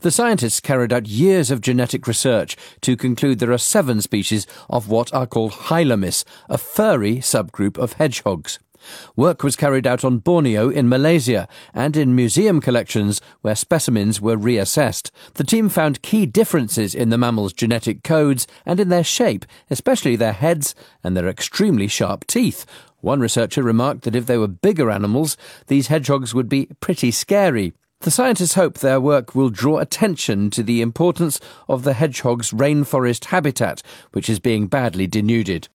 The scientists carried out years of genetic research to conclude there are seven species of what are called Hylomys, a furry subgroup of hedgehogs. Work was carried out on Borneo in Malaysia and in museum collections where specimens were reassessed. The team found key differences in the mammals' genetic codes and in their shape, especially their heads and their extremely sharp teeth. One researcher remarked that if they were bigger animals, these hedgehogs would be pretty scary. The scientists hope their work will draw attention to the importance of the hedgehog's rainforest habitat, which is being badly denuded.